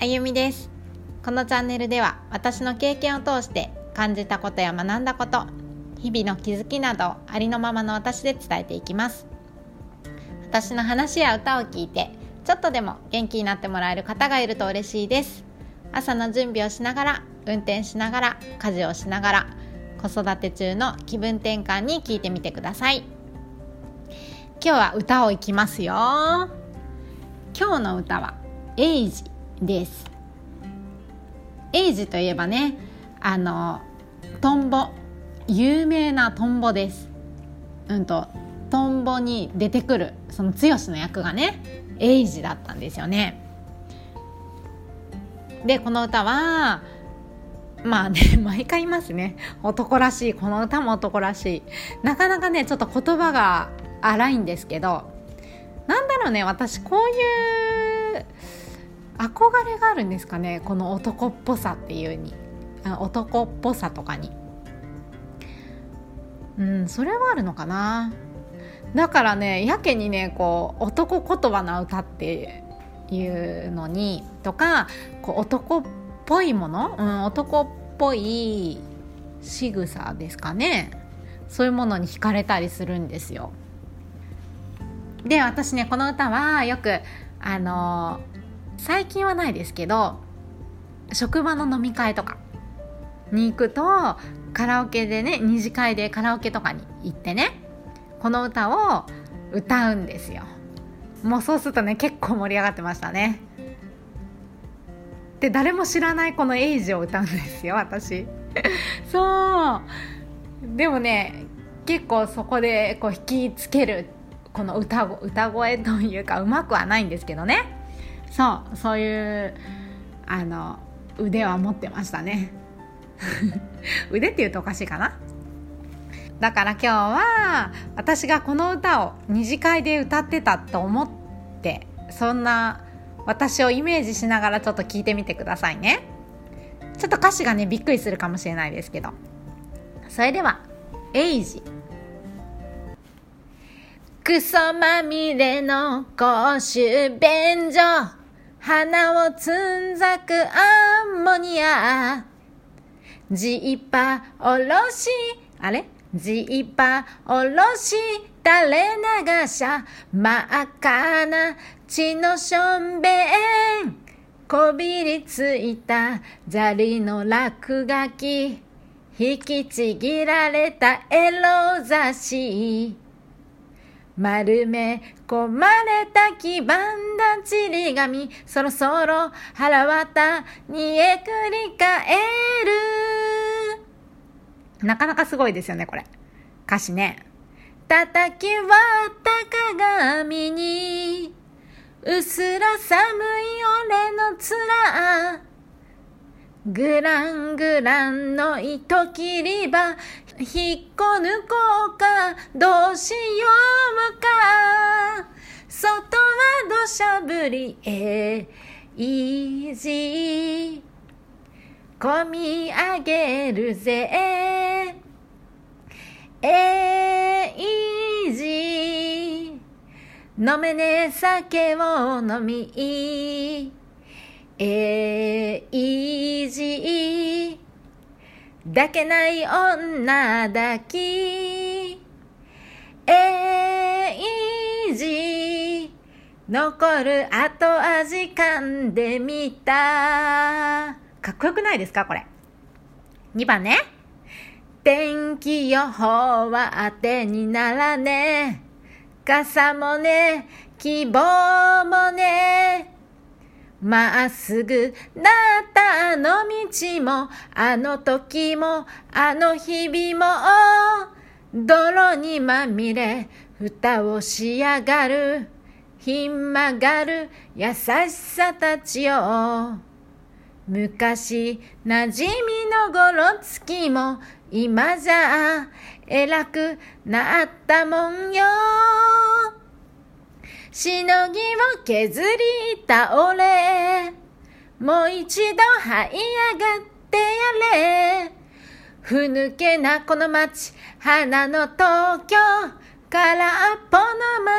あゆみです。このチャンネルでは私の経験を通して感じたことや学んだこと日々の気づきなどありのままの私で伝えていきます。私の話や歌を聞いてちょっとでも元気になってもらえる方がいると嬉しいです。朝の準備をしながら運転しながら家事をしながら子育て中の気分転換に聞いてみてください。今日は歌をいきますよ。今日の歌は「エイジ」です。エイジといえばねあのトンボ。有名なトンボです。うんとトンボに出てくるその剛の役がねエイジだったんですよね。でこの歌はまあね 毎回いますね。男らしいこの歌も男らしい。なかなかねちょっと言葉が荒いんですけどなんだろうね私こういう憧れがあるんですかねこの男っぽさっていうに。男っぽさとかに。うんそれはあるのかな。だからねやけにねこう男言葉の歌っていうのにとかこう男っぽいもの、うん、男っぽい仕草ですかね。そういうものに惹かれたりするんですよ。で私ねこの歌はよくあの最近はないですけど職場の飲み会とかに行くとカラオケでね二次会でカラオケとかに行ってねこの歌を歌うんですよ。もうそうするとね結構盛り上がってましたね。で誰も知らないこの「エイジ」を歌うんですよ私。そう。でもね結構そこでこう引きつけるこの歌歌声というかうまくはないんですけどね。そうそういうあの腕は持ってましたね。腕っていうとおかしいかな？だから今日は私がこの歌を二次会で歌ってたと思ってそんな私をイメージしながらちょっと聞いてみてくださいね。ちょっと歌詞がねびっくりするかもしれないですけど。それでは「エイジ」クソまみれの公衆便所。鼻をつんざくアンモニア。ジーパーおろし。あれ？ジーパーおろし垂れ流し。ゃ真っ赤な血のしょんべん。こびりついた砂利の落書き。引きちぎられたエロ雑誌。丸め込まれた黄ばんちり紙そろそろ腹渡にえくり返る。なかなかすごいですよねこれ。歌詞ね。叩き割った鏡にうすら寒い俺の面。グラングランの糸切り場引っこ抜こうかどうしようか。外は土砂降りえいじ込み上げるぜ。えいじ。飲めね酒を飲み。えいじ。抱けない女抱き。残る後味噛んでみた。かっこよくないですかこれ？2番ね。天気予報は当てにならね。傘もね。希望もね。まっすぐだったあの道も、あの時も、あの日々も、泥にまみれ、蓋をしやがる、ひん曲がる優しさたちよ。昔馴染みのごろつきも、今じゃ偉くなったもんよ。しのぎを削り倒れ、もう一度這い上がってやれ。ふぬけなこの街、花の東京、空っ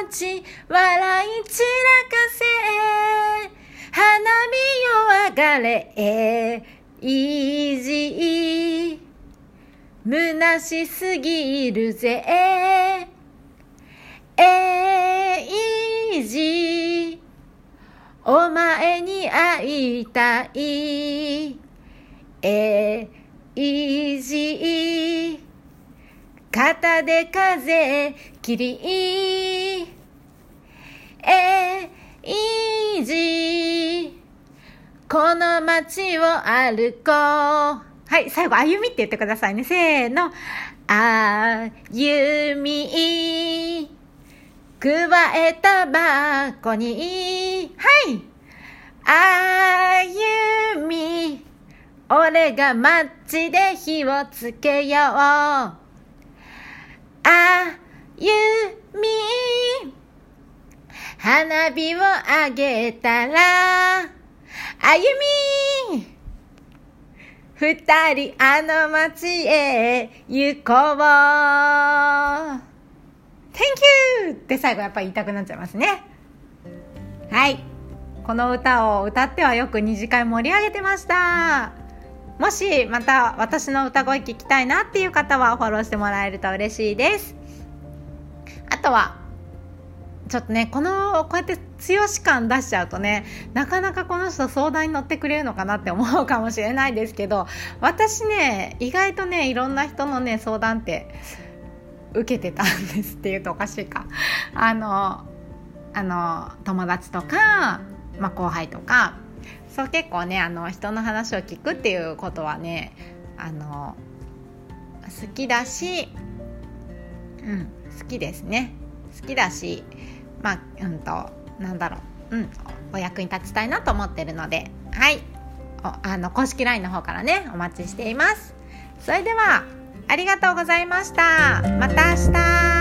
街、笑い散らかせ。花火を上れ。えいじ。い虚しすぎるぜ。えいじ。お前に会いたい。えいじ。肩で風切り。えいじこの街を歩こう。はい最後歩みって言ってくださいね。せーの。歩み。くわえたばこに。はい。歩み。俺が街で火をつけよう。あゆみ。花火をあげたらあゆみ二人あの街へ行こう。Thank you! って最後やっぱ言いたくなっちゃいますね。はい。この歌を歌ってはよく二次会盛り上げてました。もしまた私の歌声聞きたいなっていう方はフォローしてもらえると嬉しいです。あとはちょっとねこのこうやって強し感出しちゃうとねなかなかこの人相談に乗ってくれるのかなって思うかもしれないですけど私ね意外とねいろんな人のね相談って受けてたんですっていうとおかしいか。あのあの友達とか、まあ、後輩とか。そう結構ねあの人の話を聞くっていうことはねあの好きだし、うん、好きですね。好きだしまあうんとなんだろう、うん、お役に立ちたいなと思ってるのではい。あの公式 LINE の方からねお待ちしています。それではありがとうございました。また明日。